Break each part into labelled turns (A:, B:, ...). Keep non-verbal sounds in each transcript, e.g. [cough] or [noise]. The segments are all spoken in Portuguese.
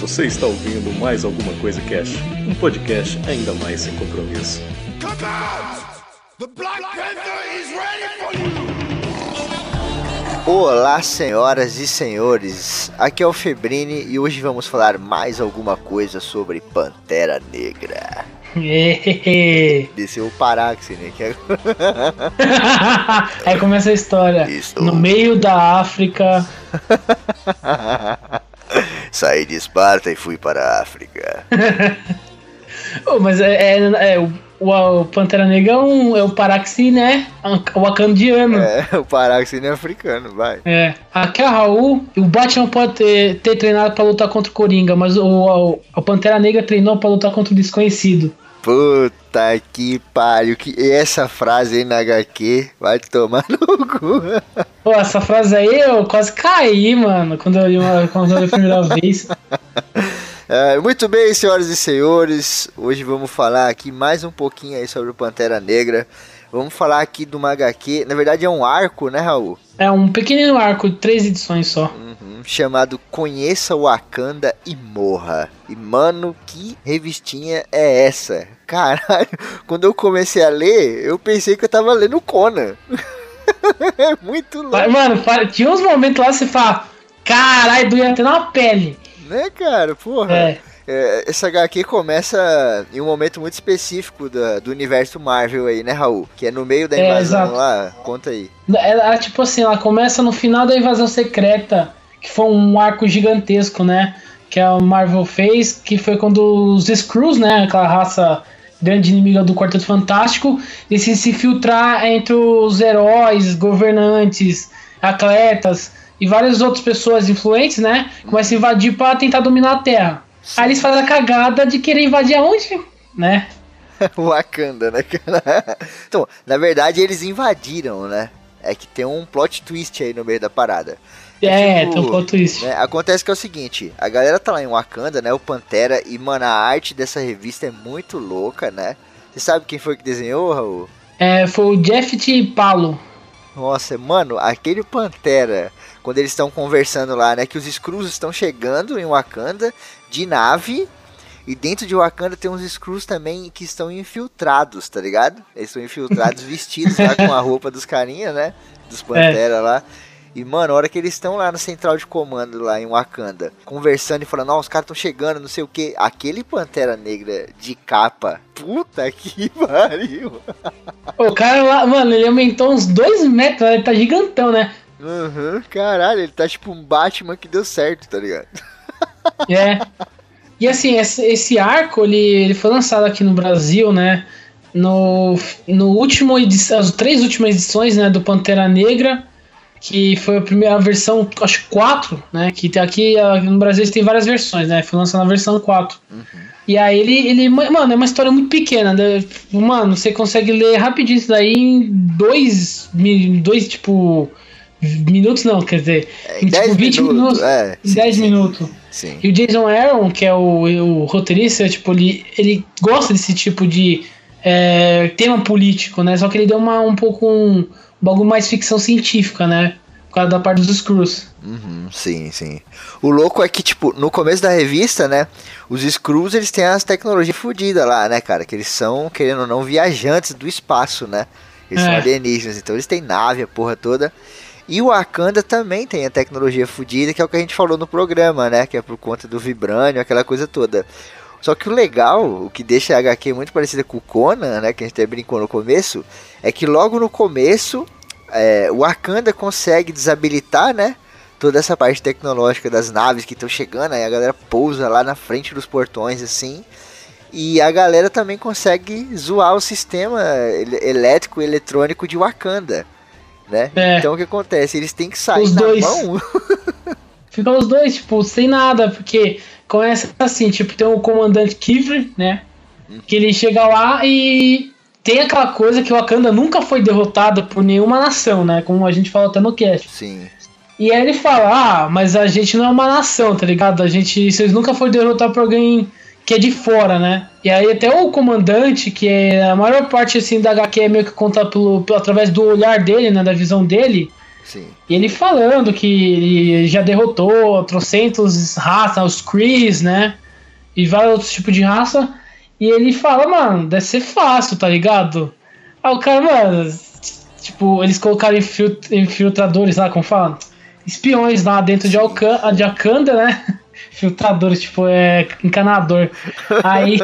A: Você está ouvindo mais alguma coisa Cash, um podcast ainda mais sem compromisso. Come out! The Black Panther is ready
B: for you! Olá, senhoras e senhores. Aqui é o Febrini e hoje vamos falar mais alguma coisa sobre Pantera Negra. [laughs] Desceu o Paráxi, né? Que é... [laughs]
C: Aí começa a história. Isso. No meio da África. [laughs]
B: Saí de Esparta e fui para a África. [laughs]
C: oh, mas é, é, é o, o, Pantera Negra é, um, é o Paraxi, né? Wakandiano.
B: É, [laughs] o Paraxi é africano, vai.
C: É. Aqui é Raul. O Batman pode ter, ter treinado para lutar contra o Coringa, mas o, o, o Pantera Negra treinou para lutar contra o desconhecido.
B: Puta que pariu. Que essa frase aí na HQ vai tomar no cu.
C: Pô, essa frase aí eu quase caí, mano, quando eu li, uma, quando eu li a primeira vez. [laughs]
B: É, muito bem, senhoras e senhores. Hoje vamos falar aqui mais um pouquinho aí sobre o Pantera Negra. Vamos falar aqui do HQ. Na verdade é um arco, né, Raul?
C: É um pequenino arco, três edições só.
B: Uhum, chamado Conheça Wakanda e Morra. E mano, que revistinha é essa? Caralho, [laughs] quando eu comecei a ler, eu pensei que eu tava lendo Conan. [laughs] é muito louco.
C: Mano, tinha uns momentos lá que você fala, caralho, doía até na pele.
B: Né, cara? Porra. É. É, essa HQ começa em um momento muito específico do, do universo Marvel aí, né, Raul? Que é no meio da é, invasão é, lá. Conta aí.
C: Ela, tipo assim, ela começa no final da invasão secreta, que foi um arco gigantesco, né? Que a Marvel fez, que foi quando os Skrulls, né? Aquela raça grande inimiga do Quarteto Fantástico, decidem se filtrar entre os heróis, governantes, atletas e várias outras pessoas influentes, né? Começam a invadir para tentar dominar a Terra. Aí eles fazem a cagada de querer invadir aonde? Né? [laughs]
B: Wakanda, né, [laughs] então, na verdade, eles invadiram, né? É que tem um plot twist aí no meio da parada.
C: É, tipo, tem um plot twist.
B: Né, acontece que é o seguinte, a galera tá lá em Wakanda, né, o Pantera, e, mano, a arte dessa revista é muito louca, né? Você sabe quem foi que desenhou, Raul?
C: É, foi o Jeff T. Palo.
B: Nossa, mano, aquele Pantera, quando eles estão conversando lá, né, que os Skrulls estão chegando em Wakanda de nave. E dentro de Wakanda tem uns Skrulls também que estão infiltrados, tá ligado? Eles estão infiltrados [laughs] vestidos lá com a roupa dos carinha, né? Dos Pantera é. lá. E, mano, a hora que eles estão lá no central de comando, lá em Wakanda, conversando e falando, ó, os caras estão chegando, não sei o que. Aquele Pantera Negra de capa, puta que [laughs] pariu.
C: O cara lá, mano, ele aumentou uns dois metros, ele tá gigantão, né?
B: Uhum, caralho, ele tá tipo um Batman que deu certo, tá ligado? [laughs]
C: É. E assim, esse, esse arco, ele, ele foi lançado aqui no Brasil, né? No, no último edição, as três últimas edições, né, do Pantera Negra, que foi a primeira versão, acho 4, né, que tem aqui no Brasil tem várias versões, né, foi lançado na versão 4. Uhum. E aí ele, ele, mano, é uma história muito pequena, né? mano, você consegue ler rapidinho isso daí em dois, dois, tipo, minutos não, quer dizer,
B: é, em, tipo, 20 minutos, minutos
C: é, 10 sim, minutos.
B: Sim.
C: E o Jason Aaron, que é o, o roteirista, tipo, ele, ele gosta desse tipo de é, tema político, né? Só que ele deu uma, um pouco um bagulho mais ficção científica, né? Por causa da parte dos Screws.
B: Uhum, sim, sim. O louco é que, tipo, no começo da revista, né? Os Screws, eles têm as tecnologias fodidas lá, né, cara? Que eles são, querendo ou não, viajantes do espaço, né? Eles é. são alienígenas, então eles têm nave, a porra toda. E o Wakanda também tem a tecnologia fodida, que é o que a gente falou no programa, né? Que é por conta do vibrânio, aquela coisa toda. Só que o legal, o que deixa a HQ muito parecida com o Conan, né? Que a gente até brincou no começo, é que logo no começo é, o Wakanda consegue desabilitar, né? Toda essa parte tecnológica das naves que estão chegando, aí a galera pousa lá na frente dos portões, assim. E a galera também consegue zoar o sistema elétrico e eletrônico de Wakanda né? É. Então o que acontece? Eles têm que sair os na dois. mão. [laughs]
C: Ficam os dois, tipo, sem nada, porque começa assim, tipo, tem o comandante Kivri, né? Que ele chega lá e tem aquela coisa que o Wakanda nunca foi derrotado por nenhuma nação, né? Como a gente falou até no cast.
B: Sim.
C: E aí ele fala, ah, mas a gente não é uma nação, tá ligado? A gente, vocês nunca foram derrotados por alguém que é de fora, né? E aí até o comandante, que é a maior parte assim da HQ é meio que conta pelo, pelo, através do olhar dele, né, da visão dele.
B: Sim.
C: E ele falando que ele já derrotou trocentos raças, os Krees, né? E vários outros tipos de raça. E ele fala, mano, deve ser fácil, tá ligado? Aí o cara, mano, tipo, eles colocaram infiltradores lá, como fala? Espiões lá dentro de, Alcan de Akanda, né? [laughs] Filtradores, tipo, é encanador. Aí,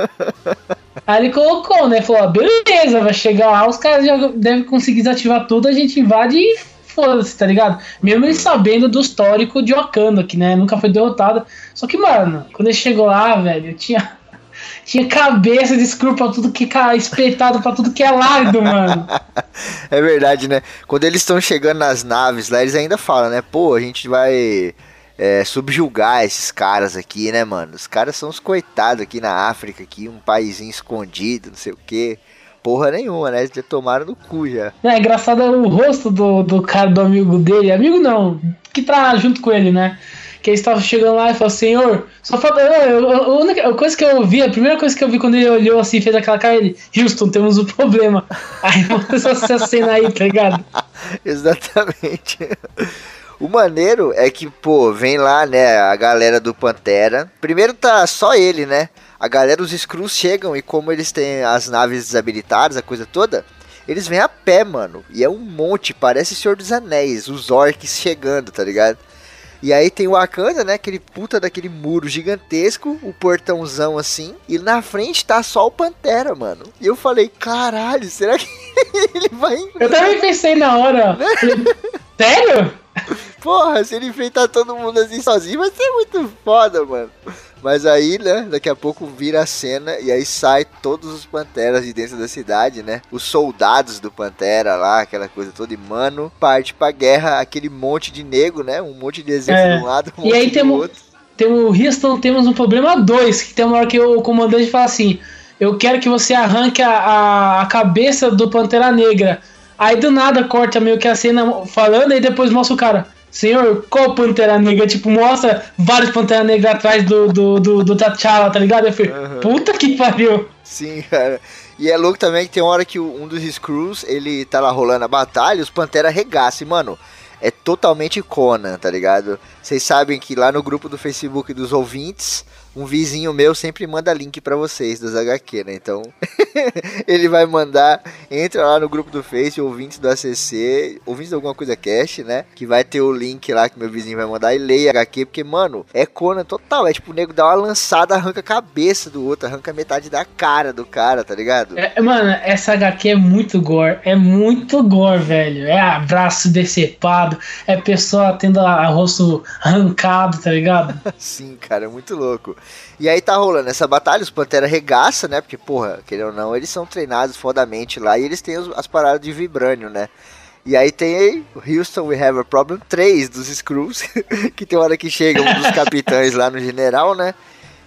C: [laughs] aí ele colocou, né? Falou, beleza, vai chegar lá, os caras já devem conseguir desativar tudo, a gente invade e foda-se, tá ligado? Mesmo ele sabendo do histórico de Wakanda, que né, nunca foi derrotada. Só que, mano, quando ele chegou lá, velho, tinha [laughs] tinha cabeça de Skrull pra tudo que espetado pra tudo que é lado, mano. [laughs]
B: É verdade, né? Quando eles estão chegando nas naves lá, eles ainda falam, né? Pô, a gente vai é, subjugar esses caras aqui, né, mano? Os caras são os coitados aqui na África, aqui, um paísinho escondido, não sei o quê. Porra nenhuma, né? Eles já tomaram no cu já.
C: É engraçado é o rosto do, do cara, do amigo dele. Amigo não, que tá junto com ele, né? que ele estava chegando lá e falou, senhor, só falta. A única coisa que eu ouvi, a primeira coisa que eu vi quando ele olhou assim, fez aquela cara, ele, Houston, temos um problema. [laughs] Aí começou essa cena aí, tá ligado? [laughs]
B: Exatamente. O maneiro é que, pô, vem lá, né, a galera do Pantera. Primeiro tá só ele, né? A galera, os Skrulls chegam e como eles têm as naves desabilitadas, a coisa toda, eles vêm a pé, mano. E é um monte, parece Senhor dos Anéis, os orcs chegando, tá ligado? E aí tem o Wakanda, né? Aquele puta daquele muro gigantesco, o portãozão assim. E na frente tá só o Pantera, mano. E eu falei, caralho, será que [laughs] ele vai.
C: Eu também pensei na hora. [laughs] Sério?
B: Porra, se ele enfrentar todo mundo assim sozinho, vai ser muito foda, mano. Mas aí, né, daqui a pouco vira a cena e aí sai todos os Panteras de dentro da cidade, né? Os soldados do Pantera lá, aquela coisa toda, e mano, parte pra guerra aquele monte de nego, né? Um monte de exército é. de um lado, um
C: e
B: monte
C: aí
B: do outro.
C: Tem o Houston, temos um problema dois, que tem uma hora que o comandante fala assim: Eu quero que você arranque a, a, a cabeça do Pantera Negra. Aí do nada corta meio que a cena falando e depois mostra o cara. Senhor, qual Pantera Negra? Tipo, mostra vários Pantera Negra atrás do, do, do, do T'Challa, tá ligado? Eu falei, uhum. puta que pariu.
B: Sim, cara. E é louco também que tem uma hora que um dos Screws, ele tá lá rolando a batalha, os Pantera arregaçam. E, mano, é totalmente Conan, tá ligado? Vocês sabem que lá no grupo do Facebook dos ouvintes, um vizinho meu sempre manda link para vocês dos HQ, né? Então, [laughs] ele vai mandar, entra lá no grupo do Face, ouvintes do ACC, ouvintes de alguma coisa cash, né? Que vai ter o link lá que meu vizinho vai mandar e leia HQ, porque, mano, é Conan total. É tipo, o nego dá uma lançada, arranca a cabeça do outro, arranca metade da cara do cara, tá ligado?
C: É, mano, essa HQ é muito gore, é muito gore, velho. É abraço decepado, é pessoa tendo a, a rosto arrancado, tá ligado? [laughs]
B: Sim, cara, é muito louco. E aí tá rolando essa batalha, os Pantera regaça, né? Porque, porra, querendo ou não, eles são treinados fodamente lá e eles têm os, as paradas de vibrânio, né? E aí tem o Houston We Have a Problem 3 dos Screws, [laughs] que tem hora que chega um dos capitães lá no general, né?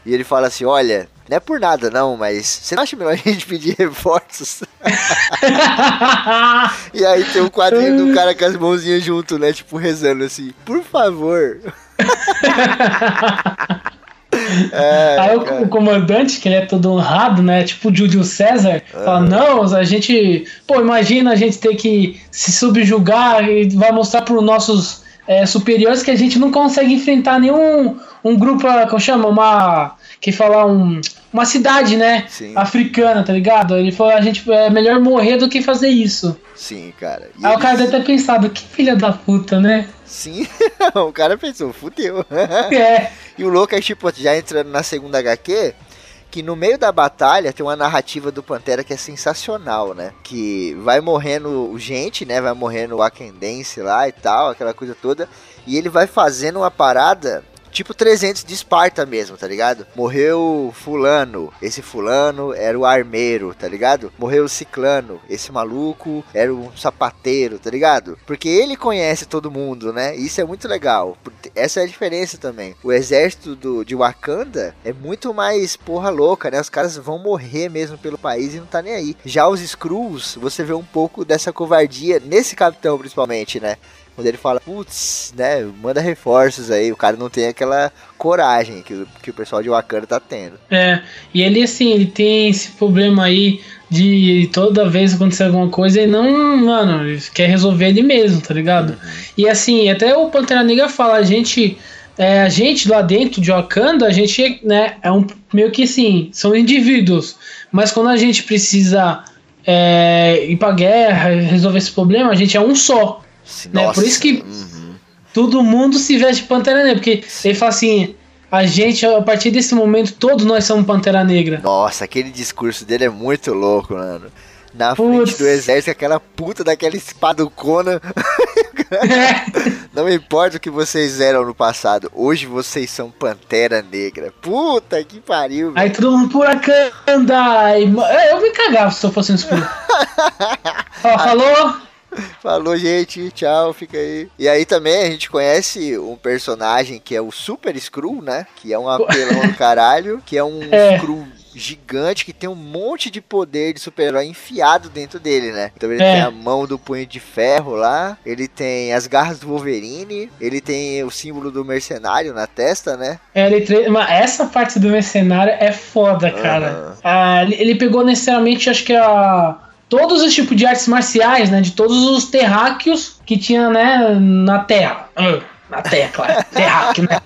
B: E ele fala assim: Olha, não é por nada não, mas você não acha melhor a gente pedir reforços? [laughs] e aí tem um quadrinho do cara com as mãozinhas junto, né? Tipo, rezando assim: Por favor. [laughs]
C: É, Aí o, o, comandante, que ele é todo honrado, né? Tipo o Júlio César, fala: Não, a gente. Pô, imagina a gente ter que se subjugar e vai mostrar para os nossos é, superiores que a gente não consegue enfrentar nenhum um grupo, como chama? Uma. Que falar um, uma cidade, né? Sim. Africana, tá ligado? Ele falou: a gente é melhor morrer do que fazer isso.
B: Sim, cara.
C: E Aí eles... o cara deve ter pensado: que filha da puta, né?
B: Sim, [laughs] o cara pensou, fudeu. [laughs] É. E o louco é tipo, já entrando na segunda HQ, que no meio da batalha tem uma narrativa do Pantera que é sensacional, né? Que vai morrendo gente, né? Vai morrendo o Akendense lá e tal, aquela coisa toda. E ele vai fazendo uma parada Tipo 300 de Esparta mesmo, tá ligado? Morreu fulano, esse fulano era o armeiro, tá ligado? Morreu o ciclano, esse maluco era um sapateiro, tá ligado? Porque ele conhece todo mundo, né? Isso é muito legal. Essa é a diferença também. O exército do, de Wakanda é muito mais porra louca, né? Os caras vão morrer mesmo pelo país e não tá nem aí. Já os Skrulls, você vê um pouco dessa covardia nesse capitão principalmente, né? Quando ele fala, putz, né, manda reforços aí, o cara não tem aquela coragem que, que o pessoal de Wakanda tá tendo.
C: É, e ele assim, ele tem esse problema aí de toda vez acontecer alguma coisa e não, mano, ele quer resolver ele mesmo, tá ligado? Uhum. E assim, até o Pantera Negra fala, a gente é, a gente lá dentro de Wakanda, a gente né, é um meio que assim, são indivíduos, mas quando a gente precisa é, ir pra guerra, resolver esse problema, a gente é um só. Né? Por isso que uhum. todo mundo se veste de Pantera Negra, porque ele fala assim, a gente, a partir desse momento, todos nós somos Pantera Negra.
B: Nossa, aquele discurso dele é muito louco, mano na Putz. frente do exército, aquela puta daquela espaducona. É. [laughs] Não importa o que vocês eram no passado, hoje vocês são Pantera Negra. Puta que pariu.
C: Aí todo mundo por anda. Eu me cagava se eu fosse um escuro. [laughs] falou? [laughs]
B: Falou, gente. Tchau, fica aí. E aí também a gente conhece um personagem que é o Super Screw, né? Que é um apelão do [laughs] caralho. Que é um é. Screw gigante que tem um monte de poder de super-herói enfiado dentro dele, né? Então ele é. tem a mão do punho de ferro lá, ele tem as garras do Wolverine, ele tem o símbolo do mercenário na testa, né?
C: É, ele tre... Mas essa parte do mercenário é foda, cara. Uhum. Ah, ele pegou necessariamente, acho que a todos os tipos de artes marciais, né? De todos os terráqueos que tinha, né, na Terra. Uh, na Terra, claro. [laughs] Terráqueo, né?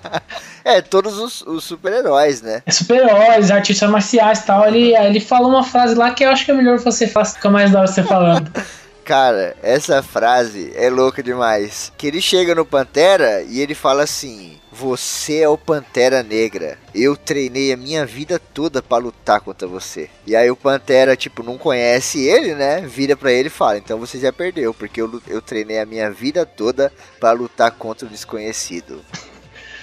B: É, todos os, os super-heróis, né?
C: É super-heróis, artistas marciais e tal. Ele, ele falou uma frase lá que eu acho que é melhor você faça, fica mais da hora você falando. [laughs]
B: Cara, essa frase é louca demais. Que ele chega no Pantera e ele fala assim: Você é o Pantera Negra. Eu treinei a minha vida toda para lutar contra você. E aí o Pantera, tipo, não conhece ele, né? Vira para ele e fala: Então você já perdeu, porque eu, eu treinei a minha vida toda para lutar contra o desconhecido. [laughs]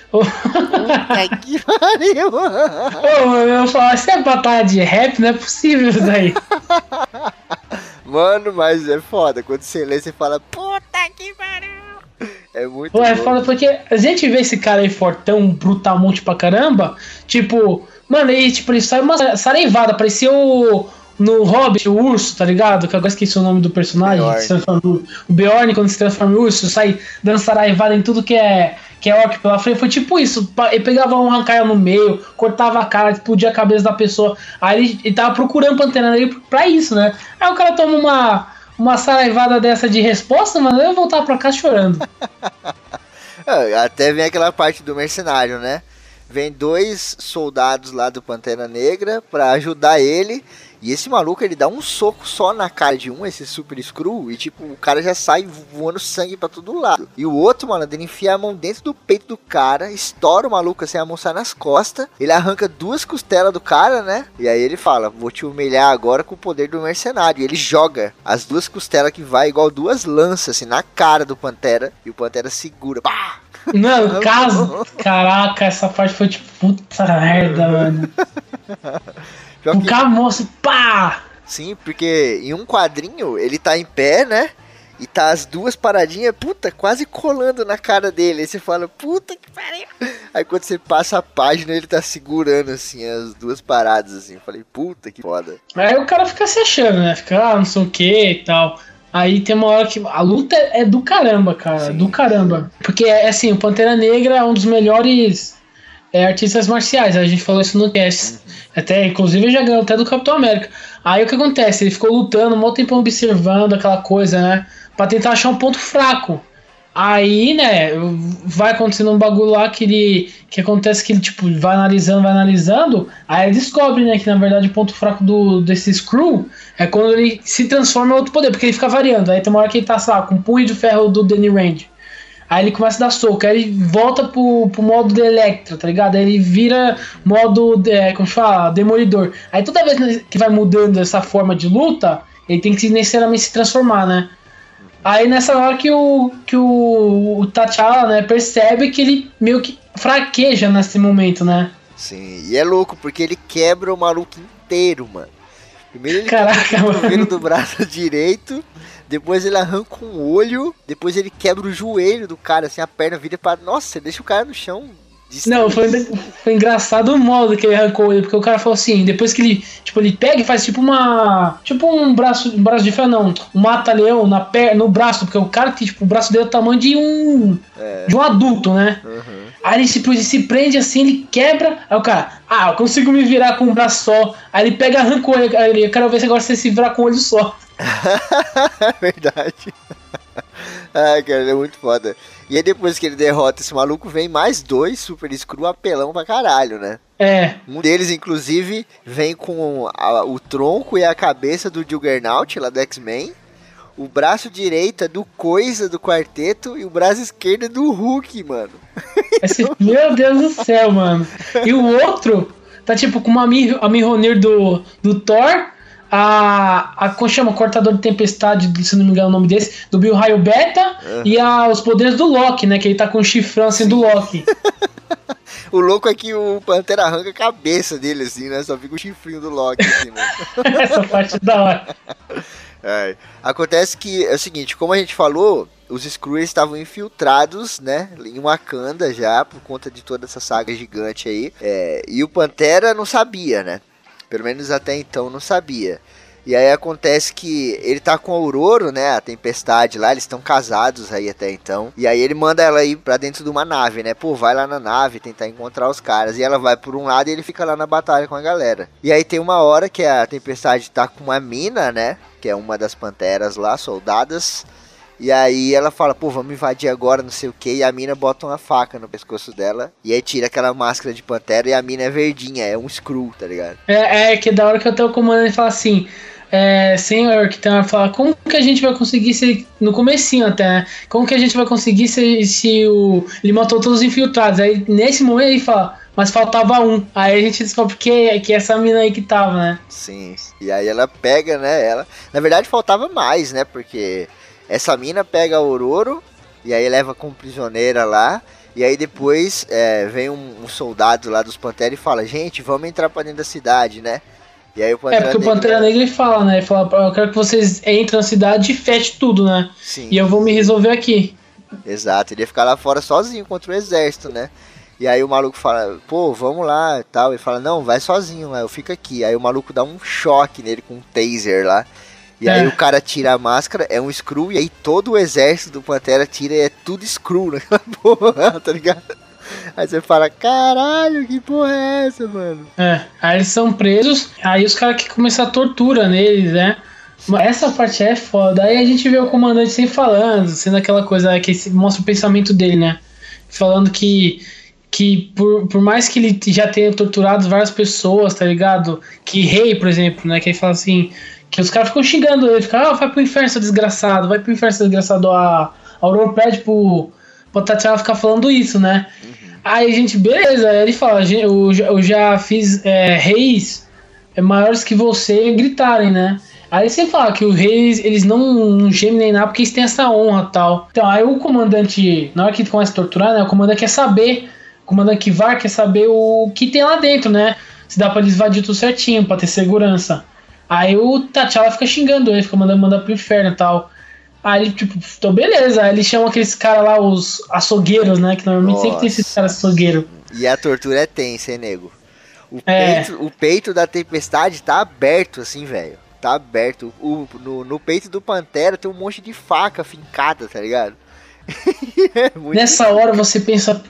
C: Puta que pariu! [laughs] Ô, eu falo, se é batalha de rap, não é possível isso daí. [laughs]
B: Mano, mas é foda. Quando você lê, você fala, puta que pariu! É muito
C: Pô, é foda porque a gente vê esse cara aí fortão, brutamonte pra caramba. Tipo, mano, aí tipo, ele sai uma saraivada, parecia o. No Hobbit, o urso, tá ligado? Que agora esqueci o nome do personagem. Bjorn. O Bjorn, quando se transforma em urso, sai dando saraivada em tudo que é que é orc pela frente, foi tipo isso. Ele pegava um rancaia no meio, cortava a cara, explodia a cabeça da pessoa. Aí ele, ele tava procurando Pantera Negra pra isso, né? Aí o cara toma uma, uma saraivada dessa de resposta, mas eu voltar pra cá chorando. [laughs]
B: É, até vem aquela parte do mercenário, né? Vem dois soldados lá do Pantera Negra pra ajudar ele. E esse maluco, ele dá um soco só na cara de um, esse super screw, e tipo, o cara já sai voando sangue pra todo lado. E o outro, mano, ele enfia a mão dentro do peito do cara, estoura o maluco assim, a mão sai nas costas, ele arranca duas costelas do cara, né? E aí ele fala, vou te humilhar agora com o poder do mercenário. E ele joga as duas costelas que vai igual duas lanças, assim, na cara do Pantera, e o Pantera segura. Pá!
C: Não, [laughs] caso. Caraca, essa parte foi tipo, puta merda, [laughs] mano. [laughs] Pior o que... camoço, pá!
B: Sim, porque em um quadrinho ele tá em pé, né? E tá as duas paradinhas, puta, quase colando na cara dele. Aí você fala, puta que pariu. Aí quando você passa a página, ele tá segurando, assim, as duas paradas, assim. Eu falei, puta que foda.
C: Aí o cara fica se achando, né? Fica, ah, não sei o que e tal. Aí tem uma hora que. A luta é do caramba, cara. Sim. Do caramba. Porque, é assim, o Pantera Negra é um dos melhores é, artistas marciais. A gente falou isso no teste. Uhum. Até, inclusive, já ganhou até do Capitão América. Aí o que acontece? Ele ficou lutando, um tempo observando aquela coisa, né? Pra tentar achar um ponto fraco. Aí, né, vai acontecendo um bagulho lá que ele. Que acontece que ele, tipo, vai analisando, vai analisando. Aí ele descobre, né, que na verdade o ponto fraco do, desse Screw é quando ele se transforma em outro poder, porque ele fica variando. Aí tem uma hora que ele tá, sei lá, com o punho de ferro do Danny Rand. Aí ele começa a dar soco, aí ele volta pro, pro modo de Electra, tá ligado? Aí ele vira modo, de, é, como fala, Demolidor. Aí toda vez que vai mudando essa forma de luta, ele tem que necessariamente se transformar, né? Aí nessa hora que o, que o, o T'Challa, né, percebe que ele meio que fraqueja nesse momento, né?
B: Sim, e é louco, porque ele quebra o maluco inteiro, mano. Primeiro ele
C: Caraca,
B: mano. do braço [laughs] direito, depois ele arranca um olho, depois ele quebra o joelho do cara, assim, a perna vira para Nossa, deixa o cara no chão
C: Não, foi, foi engraçado o modo que ele arrancou ele, porque o cara falou assim, depois que ele, tipo, ele pega e faz tipo uma, tipo um braço, um braço de ferro não, um mata-leão na per, no braço, porque o cara tem, tipo, o braço dele é o tamanho de um, é. de um adulto, né? Uhum. Aí ele se, se prende assim, ele quebra, aí o cara, ah, eu consigo me virar com um braço só. Aí ele pega, arranca o olho, aí ele, eu quero ver se agora você se virar com um olho só. [laughs]
B: Verdade. Ai, cara, é muito foda. E aí depois que ele derrota esse maluco, vem mais dois super screw apelão pra caralho, né?
C: É.
B: Um deles, inclusive, vem com a, o tronco e a cabeça do Juggernaut lá do X-Men. O braço direito é do Coisa do quarteto e o braço esquerdo é do Hulk, mano.
C: Esse, meu Deus do céu, mano. E o outro tá tipo com uma Mihonir do, do Thor a, a como chama? Cortador de Tempestade, se não me engano o nome desse, do Bill Raio Beta, uhum. e a, os poderes do Loki, né? Que ele tá com o chifrão assim do Loki. [laughs]
B: o louco é que o Pantera arranca a cabeça dele, assim, né? Só fica o chifrinho do Loki, assim, né? [laughs]
C: Essa parte é da hora. [laughs]
B: É. Acontece que é o seguinte, como a gente falou, os Skrulls estavam infiltrados, né, em Wakanda já, por conta de toda essa saga gigante aí. É, e o Pantera não sabia, né? Pelo menos até então não sabia. E aí acontece que ele tá com a Aurora, né? A tempestade lá, eles estão casados aí até então. E aí ele manda ela ir pra dentro de uma nave, né? Pô, vai lá na nave tentar encontrar os caras. E ela vai por um lado e ele fica lá na batalha com a galera. E aí tem uma hora que a tempestade tá com uma mina, né? Que é uma das panteras lá, soldadas. E aí ela fala, pô, vamos invadir agora, não sei o que. E a mina bota uma faca no pescoço dela. E aí tira aquela máscara de pantera e a mina é verdinha, é um screw, tá ligado?
C: É, é que da hora que eu tô comandando e fala assim. É, senhor que tem fala como que a gente vai conseguir se no comecinho até né? como que a gente vai conseguir se, se o ele matou todos os infiltrados aí nesse momento ele fala mas faltava um aí a gente descobre que que é essa mina aí que tava né
B: sim e aí ela pega né ela na verdade faltava mais né porque essa mina pega a Ororo e aí leva como prisioneira lá. E aí depois é, vem um, um, soldado lá dos Pantera e fala, gente, vamos entrar pra dentro da cidade, né?
C: E aí o Pantera É, porque Negra... o Pantera Negra ele fala, né? Ele fala, eu quero que vocês entrem na cidade e feche tudo, né? Sim. E eu vou me resolver aqui.
B: Exato, ele ia ficar lá fora sozinho contra o exército, né? E aí o maluco fala, pô, vamos lá e tal. Ele fala, não, vai sozinho, eu fico aqui. Aí o maluco dá um choque nele com um taser lá. E é. aí o cara tira a máscara, é um screw, e aí todo o exército do Pantera tira e é tudo screw naquela [laughs] porra, tá ligado? Aí você fala, caralho, que porra é essa, mano?
C: É, aí eles são presos, aí os caras que começam a tortura neles, né? Essa parte é foda. Aí a gente vê o comandante sempre falando, sendo aquela coisa que mostra o pensamento dele, né? Falando que, que por, por mais que ele já tenha torturado várias pessoas, tá ligado? Que rei, por exemplo, né? Que ele fala assim, que os caras ficam xingando ele, ficam, ah, vai pro inferno, seu desgraçado, vai pro inferno, seu desgraçado. A, Aurora pede pro, pro Tatiana ficar falando isso, né? Uhum. Aí a gente, beleza, aí ele fala, eu, eu já fiz é, reis maiores que você gritarem, né? Aí você fala que os reis, eles não, não gemem nem nada porque eles têm essa honra tal. Então, aí o comandante, na hora que começa a torturar, né? O comandante quer saber, o comandante Kivar quer saber o que tem lá dentro, né? Se dá pra eles invadir tudo certinho, pra ter segurança. Aí o T'Challa fica xingando ele, fica mandando mandar pro inferno e tal. Aí ele, tipo, então beleza. Aí ele chama aqueles caras lá, os açougueiros, né? Que normalmente Nossa. sempre tem esses caras açougueiros.
B: E a tortura é tensa, hein, nego? O, é. peito, o peito da tempestade tá aberto, assim, velho. Tá aberto. O, no, no peito do Pantera tem um monte de faca fincada, tá ligado? [laughs]
C: é nessa hora você pensa,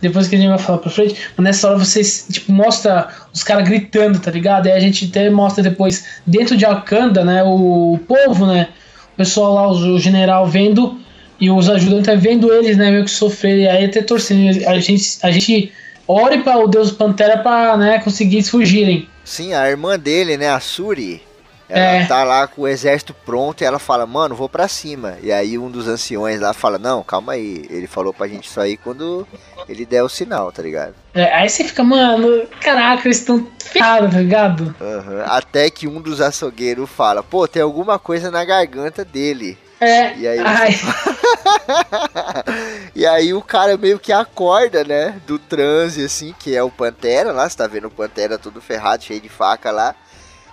C: depois que a gente vai falar pra frente, nessa hora você tipo, mostra os caras gritando, tá ligado? E a gente até mostra depois, dentro de Wakanda, né, o povo, né, o pessoal lá, o general vendo e os ajudantes vendo eles, né, meio que sofrer, e aí até torcendo. A gente, a gente ore para o Deus Pantera para né, conseguir fugirem.
B: Sim, a irmã dele, né, a Suri, ela é. tá lá com o exército pronto e ela fala, mano, vou para cima. E aí um dos anciões lá fala, não, calma aí. Ele falou pra gente sair quando ele der o sinal, tá ligado?
C: É, aí você fica, mano, caraca, eles estão ferrados, tá ligado?
B: Uhum. Até que um dos açougueiros fala, pô, tem alguma coisa na garganta dele.
C: É.
B: E aí, [laughs] e aí o cara meio que acorda, né? Do transe, assim, que é o Pantera lá. Você tá vendo o Pantera todo ferrado, cheio de faca lá.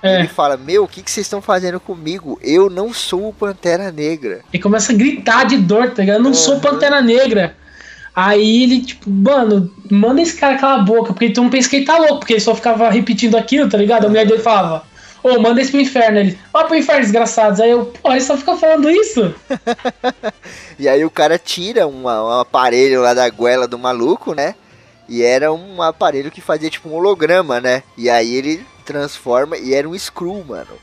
B: É. Ele fala: Meu, o que, que vocês estão fazendo comigo? Eu não sou o Pantera Negra.
C: E começa a gritar de dor, tá ligado? Eu não uhum. sou Pantera Negra. Aí ele, tipo, mano, manda esse cara calar a boca, porque então pensa que ele tá louco, porque ele só ficava repetindo aquilo, tá ligado? A mulher dele falava, ô, oh, manda esse pro inferno. Ele, ó, pro inferno, desgraçados. Aí eu, pô, ele só fica falando isso. [laughs]
B: e aí o cara tira uma, um aparelho lá da goela do maluco, né? E era um aparelho que fazia tipo um holograma, né? E aí ele transforma e era um Screw, mano.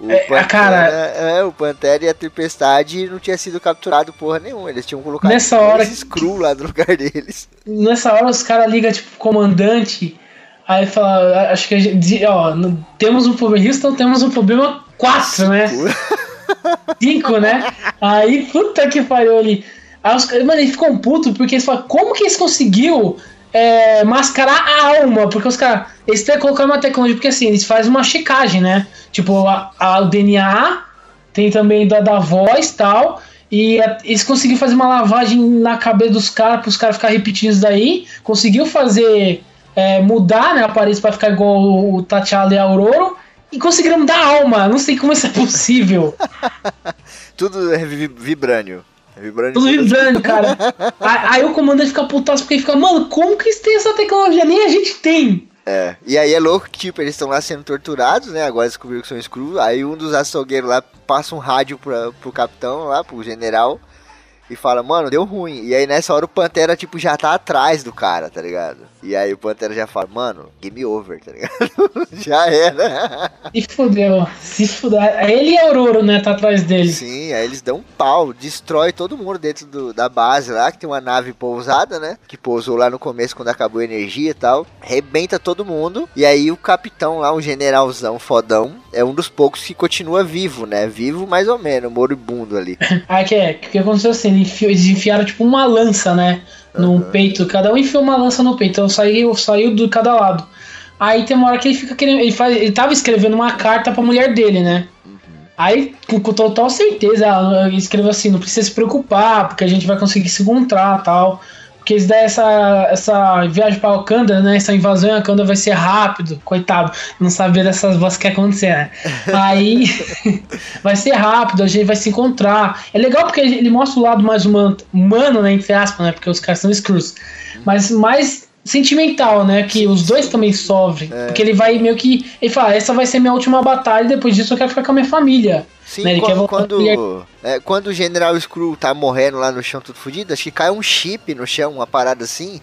B: O
C: é, Pantera, cara,
B: é, o Pantera e a Tempestade não tinha sido capturado porra nenhuma. Eles tinham colocado
C: nessa hora
B: Screw lá no lugar deles.
C: Nessa hora os caras ligam, tipo, comandante. Aí fala, acho que a gente, ó, temos um problema, Houston, temos um problema 4, né? 5, né? Aí, puta que pariu ali. Aí os, mano, eles ficam putos porque eles falam, como que eles conseguiu é, mascarar a alma, porque os caras. Eles têm colocar uma tecnologia, porque assim, eles fazem uma checagem, né? Tipo, a, a, o DNA, tem também da, da voz tal. E a, eles conseguiram fazer uma lavagem na cabeça dos caras, para os caras ficarem repetindo isso daí. Conseguiu fazer. É, mudar né, a aparência para ficar igual o, o T'Challa e a Aurora. E conseguiram mudar a alma. Não sei como isso é possível. [laughs]
B: Tudo é vibrânio.
C: É vibrando. Tudo vibrando, cara. [laughs] aí, o comandante fica putaço porque fica, mano, como que eles têm essa tecnologia? Nem a gente tem.
B: É, e aí é louco que, tipo, eles estão lá sendo torturados, né? Agora descobriram que são screws. Aí um dos açougueiros lá passa um rádio pra, pro capitão lá, pro general e fala, mano, deu ruim. E aí nessa hora o Pantera, tipo, já tá atrás do cara, tá ligado? E aí o Pantera já fala, mano, game over, tá ligado? [laughs] já era.
C: E fudeu. Se fudeu. Ele e a Aurora, né, tá atrás dele.
B: Sim, aí eles dão um pau, destrói todo mundo dentro do, da base lá, que tem uma nave pousada, né? Que pousou lá no começo quando acabou a energia e tal. Rebenta todo mundo. E aí o capitão lá, um generalzão fodão, é um dos poucos que continua vivo, né? Vivo mais ou menos, moribundo ali. [laughs]
C: ah, que é, que aconteceu assim, eles enfiaram tipo uma lança, né? No uhum. peito, cada um enfiou uma lança no peito, então saiu, saiu de cada lado. Aí tem uma hora que ele fica querendo. Ele, faz, ele tava escrevendo uma carta pra mulher dele, né? Uhum. Aí, com, com, total certeza, ele escreveu assim: não precisa se preocupar, porque a gente vai conseguir se encontrar tal. Porque eles der essa, essa viagem para Wakanda, né? Essa invasão em Wakanda vai ser rápido, coitado, não saber dessas vozes que acontecer, né? Aí [laughs] vai ser rápido, a gente vai se encontrar. É legal porque ele mostra o lado mais humano, humano né? Entre aspas, né? Porque os caras são screws. Mas mais sentimental, né? Que os dois também sofrem. É. Porque ele vai meio que. Ele fala, essa vai ser minha última batalha, depois disso eu quero ficar com a minha família.
B: Sim, né? quando, quando, é, quando o General Screw tá morrendo lá no chão tudo fodido, acho que cai um chip no chão, uma parada assim.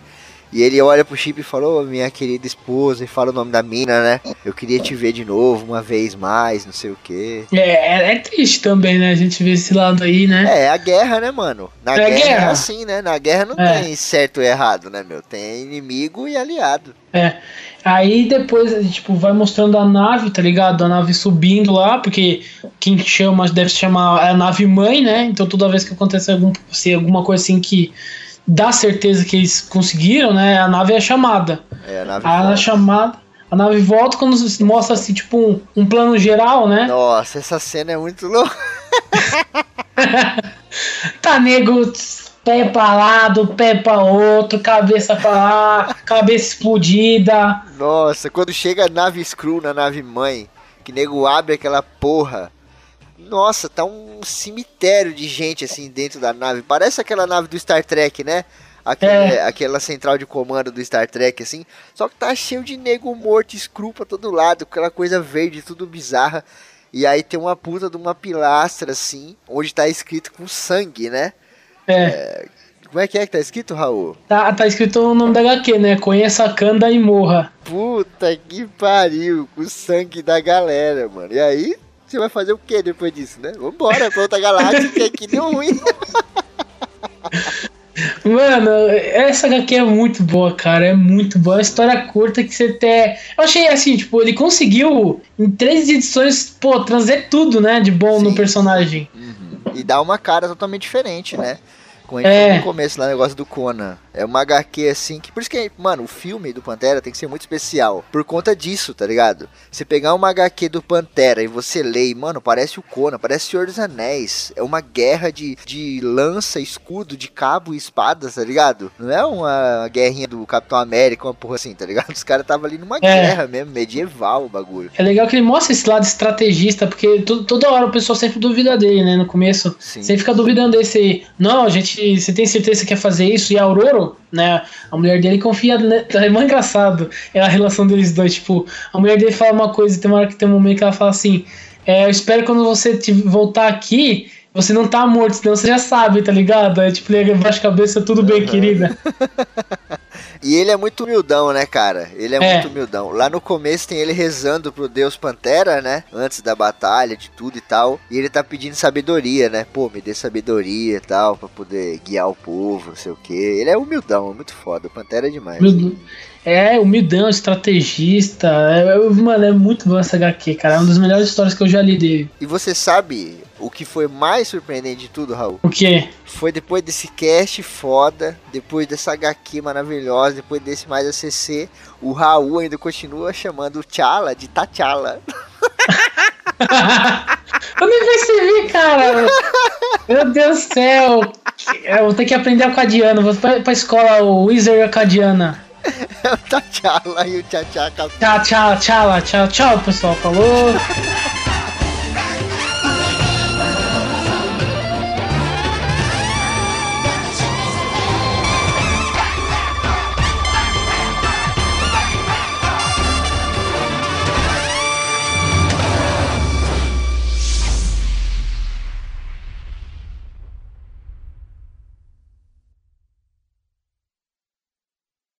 B: E ele olha pro chip e falou, oh, minha querida esposa, e fala o nome da mina, né? Eu queria te ver de novo, uma vez mais, não sei o quê.
C: É, é, é triste também, né? A gente vê esse lado aí, né?
B: É, é a guerra, né, mano? Na é guerra, guerra, é assim, né? Na guerra não é. tem certo e errado, né, meu? Tem inimigo e aliado.
C: É. Aí depois, tipo, vai mostrando a nave, tá ligado? A nave subindo lá, porque quem chama deve se chamar a nave mãe, né? Então toda vez que acontece algum, se alguma coisa assim que dá certeza que eles conseguiram, né? A nave é chamada.
B: É, a nave
C: a chamada. A nave volta quando mostra assim, tipo, um, um plano geral, né?
B: Nossa, essa cena é muito louca. [laughs]
C: tá nego pé pra lado, pé pra outro, cabeça pra lá, cabeça explodida.
B: Nossa, quando chega a nave Screw na nave mãe, que nego abre aquela porra. Nossa, tá um cemitério de gente assim dentro da nave. Parece aquela nave do Star Trek, né? Aquele, é. Aquela central de comando do Star Trek, assim. Só que tá cheio de nego morto, screw pra todo lado, aquela coisa verde, tudo bizarra. E aí tem uma puta de uma pilastra, assim, onde tá escrito com sangue, né?
C: É. é.
B: Como é que é que tá escrito, Raul?
C: Tá, tá escrito o nome da HQ, né? Conheça a Kanda e morra.
B: Puta que pariu, com o sangue da galera, mano. E aí, você vai fazer o que depois disso, né? Vambora pra outra galáxia, que aqui deu ruim.
C: Mano, essa HQ é muito boa, cara. É muito boa. É uma história curta que você até. Eu achei assim, tipo, ele conseguiu, em três edições, pô, trazer tudo, né, de bom Sim. no personagem.
B: Uhum. E dá uma cara totalmente diferente, né? Como a gente é. no começo lá, negócio do Conan. É uma HQ assim que. Por isso que, mano, o filme do Pantera tem que ser muito especial. Por conta disso, tá ligado? Você pegar uma HQ do Pantera e você lê, e, mano, parece o Conan, parece Senhor dos Anéis. É uma guerra de, de lança, escudo, de cabo e espada, tá ligado? Não é uma guerrinha do Capitão América, uma porra assim, tá ligado? [laughs] Os caras estavam ali numa é. guerra mesmo, medieval o bagulho.
C: É legal que ele mostra esse lado estrategista, porque toda hora o pessoal sempre duvida dele, né? No começo. Sim. Você fica duvidando desse. Não, a gente realmente você tem certeza que quer fazer isso? E a Aurora, né? A mulher dele confia. Né, [laughs] é muito engraçado é a relação deles dois. Tipo, a mulher dele fala uma coisa e tem uma hora que tem um momento que ela fala assim: é, Eu espero quando você te, voltar aqui você não tá morto, senão você já sabe, tá ligado? É tipo, ele abaixa a cabeça, tudo bem, uhum. querida. [laughs]
B: e ele é muito humildão, né, cara? Ele é, é, muito humildão. Lá no começo tem ele rezando pro Deus Pantera, né? Antes da batalha, de tudo e tal. E ele tá pedindo sabedoria, né? Pô, me dê sabedoria e tal, pra poder guiar o povo, não sei o que. Ele é humildão, muito foda. O Pantera é demais. Humildão.
C: É, humildão, estrategista. É, mano, é muito bom essa HQ, cara. É uma das melhores histórias que eu já li dele.
B: E você sabe o que foi mais surpreendente de tudo, Raul?
C: O quê?
B: Foi depois desse cast foda, depois dessa HQ maravilhosa, depois desse mais ACC, o Raul ainda continua chamando o T'Challa de T'Challa. [laughs]
C: eu nem percebi, cara. Meu Deus do céu. Eu vou ter que aprender acadiano. Vou pra, pra escola o Wizard Acadiana.
B: É [laughs] o T'Challa e o Tchau, tchau,
C: tchau, tchau, tchau, tchau, tchau, pessoal. Falou.